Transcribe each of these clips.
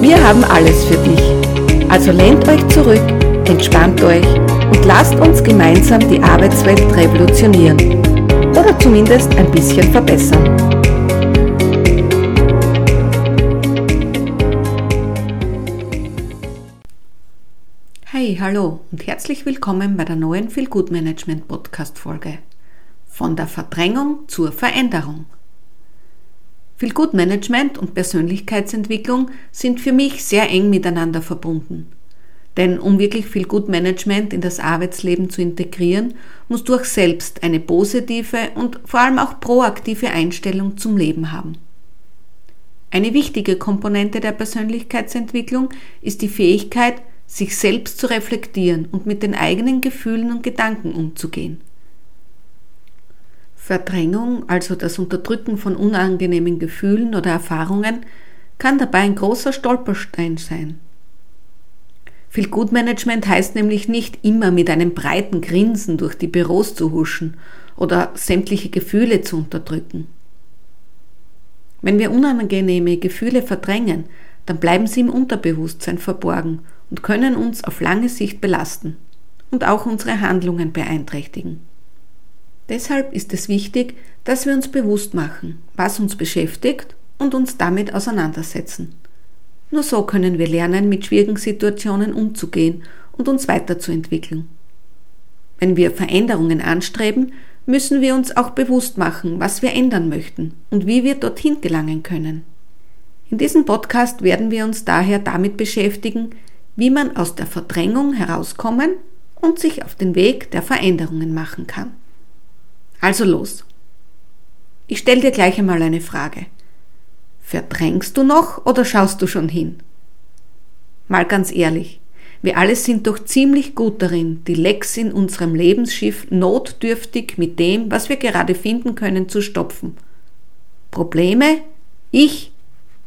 Wir haben alles für dich. Also lehnt euch zurück, entspannt euch und lasst uns gemeinsam die Arbeitswelt revolutionieren. Oder zumindest ein bisschen verbessern. Hey, hallo und herzlich willkommen bei der neuen Feel Good Management Podcast Folge. Von der Verdrängung zur Veränderung. Viel Gutmanagement und Persönlichkeitsentwicklung sind für mich sehr eng miteinander verbunden. Denn um wirklich viel Gutmanagement in das Arbeitsleben zu integrieren, musst du auch selbst eine positive und vor allem auch proaktive Einstellung zum Leben haben. Eine wichtige Komponente der Persönlichkeitsentwicklung ist die Fähigkeit, sich selbst zu reflektieren und mit den eigenen Gefühlen und Gedanken umzugehen. Verdrängung, also das Unterdrücken von unangenehmen Gefühlen oder Erfahrungen, kann dabei ein großer Stolperstein sein. Viel Gutmanagement heißt nämlich nicht immer mit einem breiten Grinsen durch die Büros zu huschen oder sämtliche Gefühle zu unterdrücken. Wenn wir unangenehme Gefühle verdrängen, dann bleiben sie im Unterbewusstsein verborgen und können uns auf lange Sicht belasten und auch unsere Handlungen beeinträchtigen. Deshalb ist es wichtig, dass wir uns bewusst machen, was uns beschäftigt und uns damit auseinandersetzen. Nur so können wir lernen, mit schwierigen Situationen umzugehen und uns weiterzuentwickeln. Wenn wir Veränderungen anstreben, müssen wir uns auch bewusst machen, was wir ändern möchten und wie wir dorthin gelangen können. In diesem Podcast werden wir uns daher damit beschäftigen, wie man aus der Verdrängung herauskommen und sich auf den Weg der Veränderungen machen kann. Also los. Ich stelle dir gleich einmal eine Frage. Verdrängst du noch oder schaust du schon hin? Mal ganz ehrlich, wir alle sind doch ziemlich gut darin, die Lecks in unserem Lebensschiff notdürftig mit dem, was wir gerade finden können, zu stopfen. Probleme? Ich?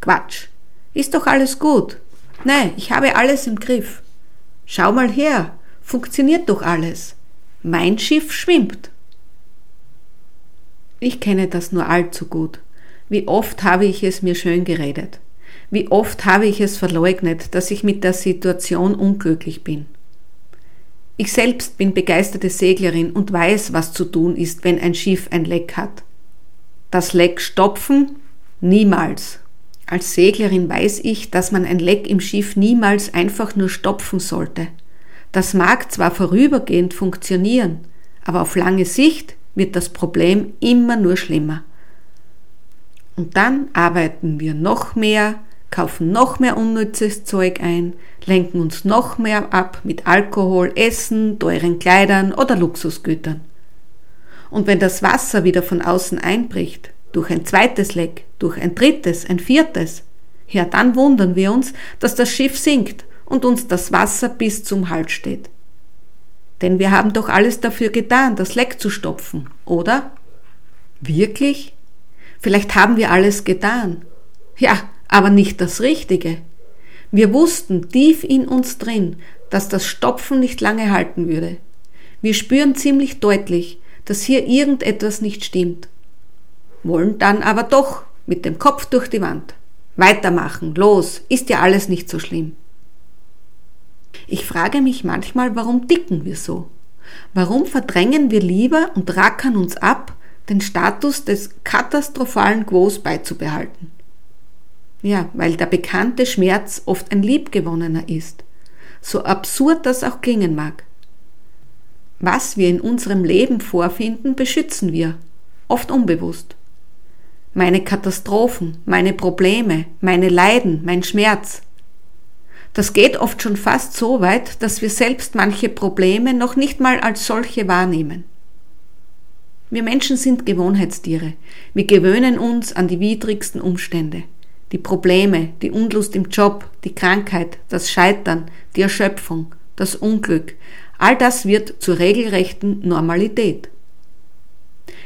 Quatsch. Ist doch alles gut. Nein, ich habe alles im Griff. Schau mal her, funktioniert doch alles. Mein Schiff schwimmt. Ich kenne das nur allzu gut. Wie oft habe ich es mir schön geredet. Wie oft habe ich es verleugnet, dass ich mit der Situation unglücklich bin. Ich selbst bin begeisterte Seglerin und weiß, was zu tun ist, wenn ein Schiff ein Leck hat. Das Leck stopfen? Niemals. Als Seglerin weiß ich, dass man ein Leck im Schiff niemals einfach nur stopfen sollte. Das mag zwar vorübergehend funktionieren, aber auf lange Sicht wird das Problem immer nur schlimmer. Und dann arbeiten wir noch mehr, kaufen noch mehr unnützes Zeug ein, lenken uns noch mehr ab mit Alkohol, Essen, teuren Kleidern oder Luxusgütern. Und wenn das Wasser wieder von außen einbricht, durch ein zweites Leck, durch ein drittes, ein viertes, ja, dann wundern wir uns, dass das Schiff sinkt und uns das Wasser bis zum Hals steht. Denn wir haben doch alles dafür getan, das Leck zu stopfen, oder? Wirklich? Vielleicht haben wir alles getan. Ja, aber nicht das Richtige. Wir wussten tief in uns drin, dass das Stopfen nicht lange halten würde. Wir spüren ziemlich deutlich, dass hier irgendetwas nicht stimmt. Wollen dann aber doch mit dem Kopf durch die Wand. Weitermachen, los, ist ja alles nicht so schlimm. Ich frage mich manchmal, warum dicken wir so? Warum verdrängen wir lieber und rackern uns ab, den Status des katastrophalen Quos beizubehalten? Ja, weil der bekannte Schmerz oft ein liebgewonnener ist, so absurd das auch klingen mag. Was wir in unserem Leben vorfinden, beschützen wir, oft unbewusst. Meine Katastrophen, meine Probleme, meine Leiden, mein Schmerz, das geht oft schon fast so weit, dass wir selbst manche Probleme noch nicht mal als solche wahrnehmen. Wir Menschen sind Gewohnheitstiere. Wir gewöhnen uns an die widrigsten Umstände. die Probleme, die Unlust im Job, die Krankheit, das Scheitern, die Erschöpfung, das Unglück, all das wird zur regelrechten Normalität.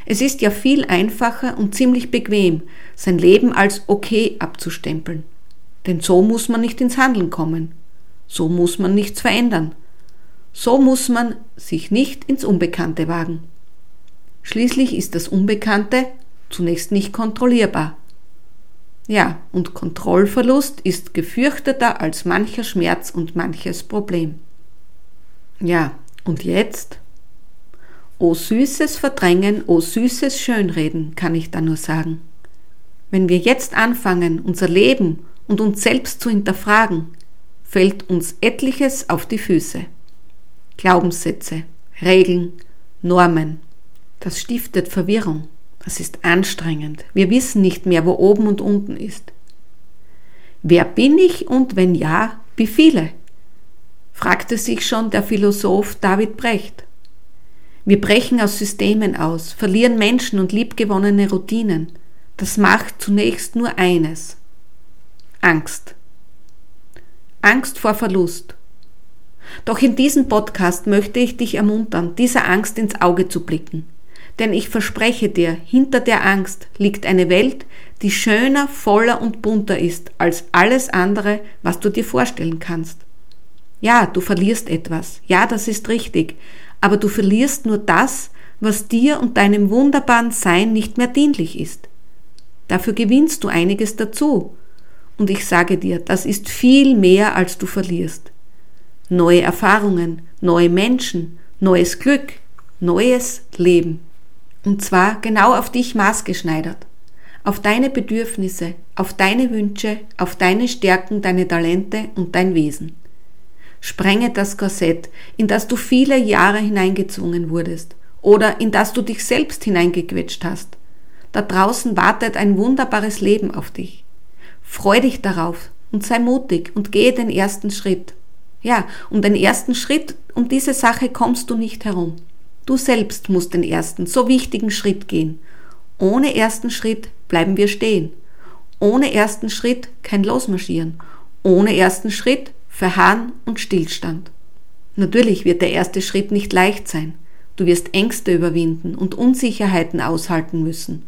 Es ist ja viel einfacher und ziemlich bequem, sein Leben als okay abzustempeln. Denn so muss man nicht ins Handeln kommen. So muss man nichts verändern. So muss man sich nicht ins Unbekannte wagen. Schließlich ist das Unbekannte zunächst nicht kontrollierbar. Ja, und Kontrollverlust ist gefürchteter als mancher Schmerz und manches Problem. Ja, und jetzt? O süßes Verdrängen, o süßes Schönreden, kann ich da nur sagen. Wenn wir jetzt anfangen, unser Leben und uns selbst zu hinterfragen, fällt uns etliches auf die Füße. Glaubenssätze, Regeln, Normen. Das stiftet Verwirrung. Das ist anstrengend. Wir wissen nicht mehr, wo oben und unten ist. Wer bin ich und wenn ja, wie viele? fragte sich schon der Philosoph David Brecht. Wir brechen aus Systemen aus, verlieren Menschen und liebgewonnene Routinen. Das macht zunächst nur eines. Angst. Angst vor Verlust. Doch in diesem Podcast möchte ich dich ermuntern, dieser Angst ins Auge zu blicken. Denn ich verspreche dir, hinter der Angst liegt eine Welt, die schöner, voller und bunter ist als alles andere, was du dir vorstellen kannst. Ja, du verlierst etwas. Ja, das ist richtig aber du verlierst nur das, was dir und deinem wunderbaren Sein nicht mehr dienlich ist. Dafür gewinnst du einiges dazu. Und ich sage dir, das ist viel mehr, als du verlierst. Neue Erfahrungen, neue Menschen, neues Glück, neues Leben. Und zwar genau auf dich maßgeschneidert. Auf deine Bedürfnisse, auf deine Wünsche, auf deine Stärken, deine Talente und dein Wesen. Sprenge das Korsett, in das du viele Jahre hineingezwungen wurdest oder in das du dich selbst hineingequetscht hast. Da draußen wartet ein wunderbares Leben auf dich. Freu dich darauf und sei mutig und gehe den ersten Schritt. Ja, um den ersten Schritt, um diese Sache kommst du nicht herum. Du selbst musst den ersten, so wichtigen Schritt gehen. Ohne ersten Schritt bleiben wir stehen. Ohne ersten Schritt kein Losmarschieren. Ohne ersten Schritt Verharren und Stillstand. Natürlich wird der erste Schritt nicht leicht sein. Du wirst Ängste überwinden und Unsicherheiten aushalten müssen.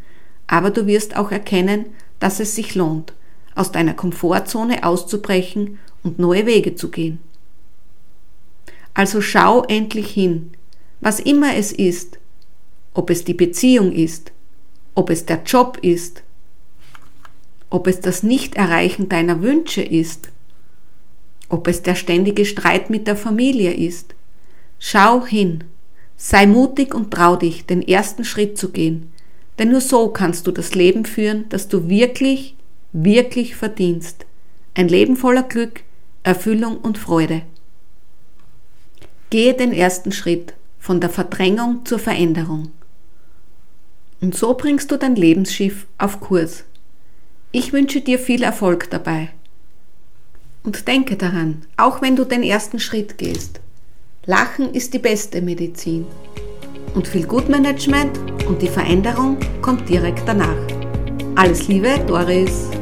Aber du wirst auch erkennen, dass es sich lohnt, aus deiner Komfortzone auszubrechen und neue Wege zu gehen. Also schau endlich hin, was immer es ist, ob es die Beziehung ist, ob es der Job ist, ob es das Nichterreichen deiner Wünsche ist, ob es der ständige Streit mit der Familie ist. Schau hin, sei mutig und trau dich, den ersten Schritt zu gehen, denn nur so kannst du das Leben führen, das du wirklich, wirklich verdienst. Ein Leben voller Glück, Erfüllung und Freude. Gehe den ersten Schritt von der Verdrängung zur Veränderung. Und so bringst du dein Lebensschiff auf Kurs. Ich wünsche dir viel Erfolg dabei. Und denke daran, auch wenn du den ersten Schritt gehst, Lachen ist die beste Medizin. Und viel Gutmanagement und die Veränderung kommt direkt danach. Alles Liebe, Doris.